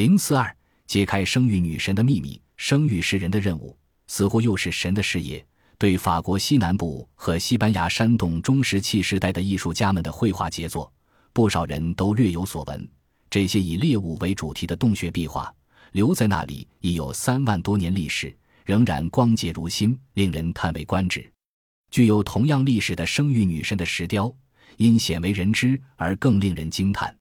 零四二，揭开生育女神的秘密。生育是人的任务，似乎又是神的事业。对法国西南部和西班牙山洞中石器时代的艺术家们的绘画杰作，不少人都略有所闻。这些以猎物为主题的洞穴壁画，留在那里已有三万多年历史，仍然光洁如新，令人叹为观止。具有同样历史的生育女神的石雕，因鲜为人知而更令人惊叹。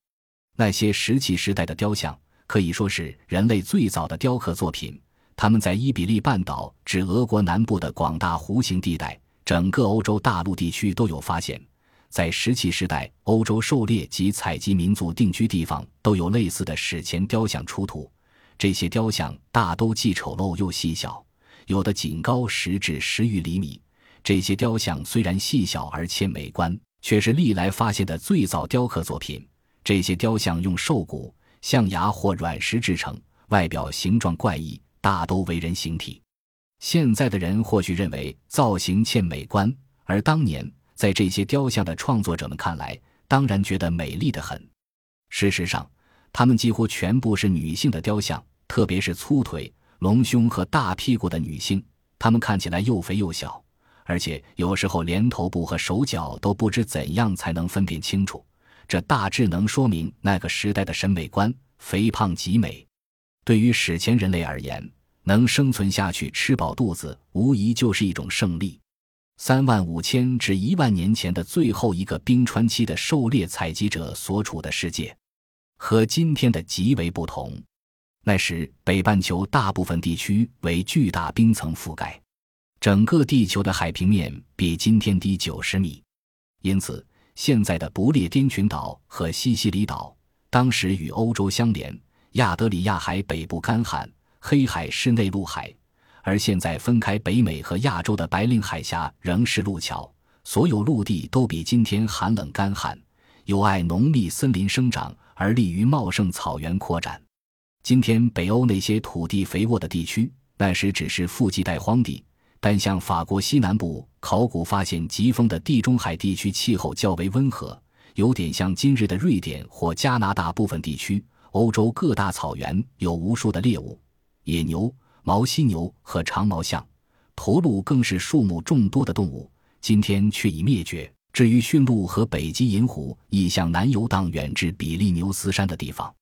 那些石器时代的雕像，可以说是人类最早的雕刻作品。他们在伊比利半岛至俄国南部的广大弧形地带，整个欧洲大陆地区都有发现。在石器时代，欧洲狩猎及采集民族定居地方都有类似的史前雕像出土。这些雕像大都既丑陋又细小，有的仅高十至十余厘米。这些雕像虽然细小而且美观，却是历来发现的最早雕刻作品。这些雕像用兽骨、象牙或软石制成，外表形状怪异。大都为人形体，现在的人或许认为造型欠美观，而当年在这些雕像的创作者们看来，当然觉得美丽的很。事实上，他们几乎全部是女性的雕像，特别是粗腿、隆胸和大屁股的女性，她们看起来又肥又小，而且有时候连头部和手脚都不知怎样才能分辨清楚。这大致能说明那个时代的审美观：肥胖即美。对于史前人类而言，能生存下去、吃饱肚子，无疑就是一种胜利。三万五千至一万年前的最后一个冰川期的狩猎采集者所处的世界，和今天的极为不同。那时，北半球大部分地区为巨大冰层覆盖，整个地球的海平面比今天低九十米。因此，现在的不列颠群岛和西西里岛，当时与欧洲相连。亚得里亚海北部干旱，黑海是内陆海，而现在分开北美和亚洲的白令海峡仍是陆桥。所有陆地都比今天寒冷干旱，有碍浓密森林生长，而利于茂盛草原扩展。今天北欧那些土地肥沃的地区，那时只是富集带荒地。但像法国西南部考古发现疾风的地中海地区，气候较为温和，有点像今日的瑞典或加拿大部分地区。欧洲各大草原有无数的猎物，野牛、毛犀牛和长毛象，驼鹿更是数目众多的动物，今天却已灭绝。至于驯鹿和北极银狐，已向南游荡远至比利牛斯山的地方。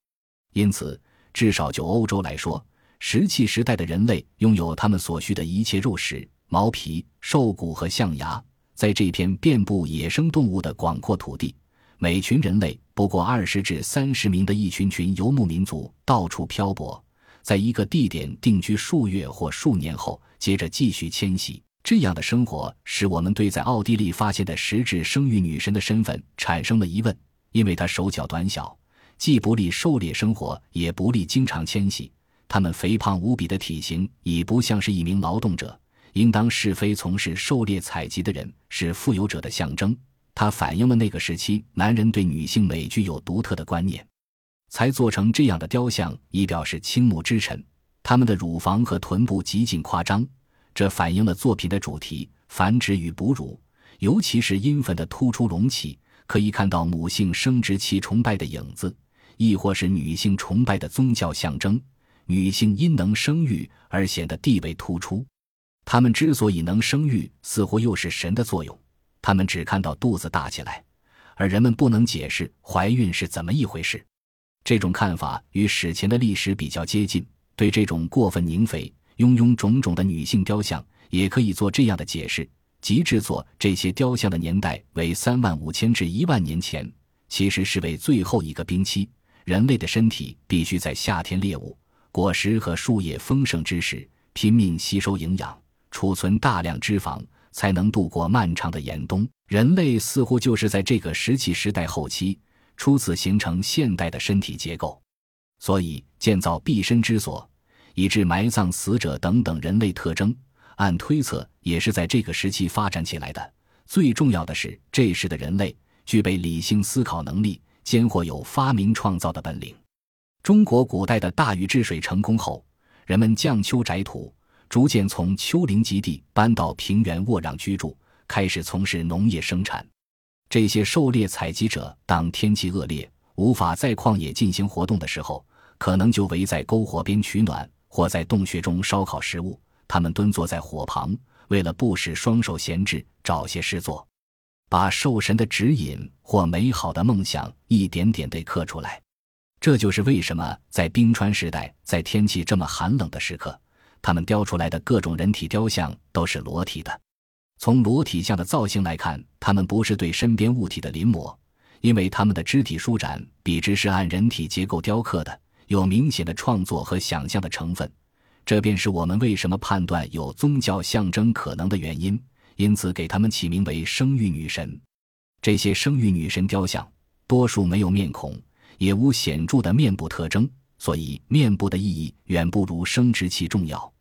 因此，至少就欧洲来说，石器时代的人类拥有他们所需的一切肉食、毛皮、兽骨和象牙，在这片遍布野生动物的广阔土地。每群人类不过二十至三十名的一群群游牧民族，到处漂泊，在一个地点定居数月或数年后，接着继续迁徙。这样的生活使我们对在奥地利发现的实质生育女神的身份产生了疑问，因为她手脚短小，既不利狩猎生活，也不利经常迁徙。他们肥胖无比的体型已不像是一名劳动者，应当是非从事狩猎采集的人，是富有者的象征。它反映了那个时期男人对女性美具有独特的观念，才做成这样的雕像，以表示倾慕之臣。他们的乳房和臀部极尽夸张，这反映了作品的主题：繁殖与哺乳，尤其是阴粉的突出隆起，可以看到母性生殖器崇拜的影子，亦或是女性崇拜的宗教象征。女性因能生育而显得地位突出，她们之所以能生育，似乎又是神的作用。她们只看到肚子大起来，而人们不能解释怀孕是怎么一回事。这种看法与史前的历史比较接近。对这种过分凝肥、臃臃肿肿的女性雕像，也可以做这样的解释：即制作这些雕像的年代为三万五千至一万年前，其实是为最后一个冰期。人类的身体必须在夏天猎物、果实和树叶丰盛之时，拼命吸收营养，储存大量脂肪。才能度过漫长的严冬。人类似乎就是在这个石器时代后期，初次形成现代的身体结构。所以，建造毕生之所，以致埋葬死者等等人类特征，按推测也是在这个时期发展起来的。最重要的是，这时的人类具备理性思考能力，兼或有发明创造的本领。中国古代的大禹治水成功后，人们降丘宅土。逐渐从丘陵极地搬到平原沃壤居住，开始从事农业生产。这些狩猎采集者，当天气恶劣，无法在旷野进行活动的时候，可能就围在篝火边取暖，或在洞穴中烧烤食物。他们蹲坐在火旁，为了不使双手闲置，找些事做，把兽神的指引或美好的梦想一点点地刻出来。这就是为什么在冰川时代，在天气这么寒冷的时刻，他们雕出来的各种人体雕像都是裸体的。从裸体像的造型来看，他们不是对身边物体的临摹，因为他们的肢体舒展笔直是按人体结构雕刻的，有明显的创作和想象的成分。这便是我们为什么判断有宗教象征可能的原因，因此给他们起名为生育女神。这些生育女神雕像多数没有面孔，也无显著的面部特征，所以面部的意义远不如生殖器重要。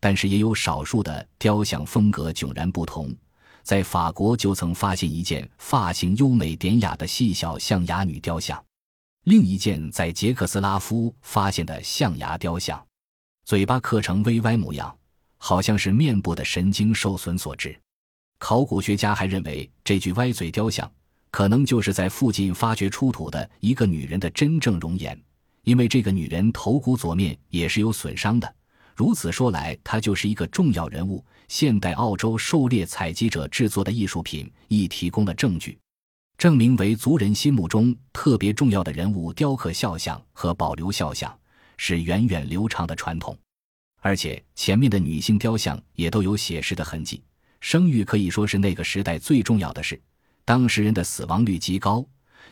但是也有少数的雕像风格迥然不同，在法国就曾发现一件发型优美典雅的细小象牙女雕像，另一件在捷克斯拉夫发现的象牙雕像。嘴巴刻成微歪模样，好像是面部的神经受损所致。考古学家还认为，这具歪嘴雕像可能就是在附近发掘出土的一个女人的真正容颜，因为这个女人头骨左面也是有损伤的。如此说来，她就是一个重要人物。现代澳洲狩猎采集者制作的艺术品亦提供了证据，证明为族人心目中特别重要的人物雕刻肖像和保留肖像。是源远流长的传统，而且前面的女性雕像也都有写实的痕迹。生育可以说是那个时代最重要的事。当时人的死亡率极高，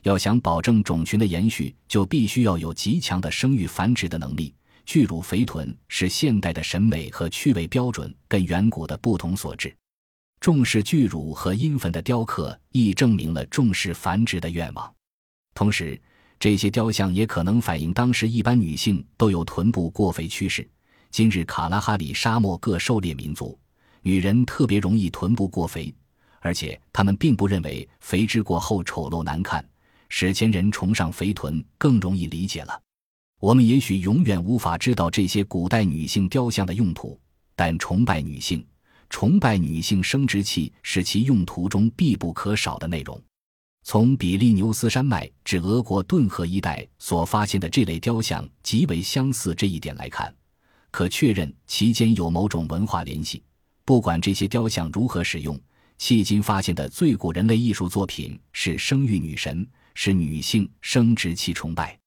要想保证种群的延续，就必须要有极强的生育繁殖的能力。巨乳肥臀是现代的审美和趣味标准跟远古的不同所致。重视巨乳和阴粉的雕刻亦证明了重视繁殖的愿望，同时。这些雕像也可能反映当时一般女性都有臀部过肥趋势。今日卡拉哈里沙漠各狩猎民族，女人特别容易臀部过肥，而且他们并不认为肥脂过后丑陋难看。史前人崇尚肥臀更容易理解了。我们也许永远无法知道这些古代女性雕像的用途，但崇拜女性、崇拜女性生殖器是其用途中必不可少的内容。从比利牛斯山脉至俄国顿河一带所发现的这类雕像极为相似，这一点来看，可确认其间有某种文化联系。不管这些雕像如何使用，迄今发现的最古人类艺术作品是生育女神，是女性生殖器崇拜。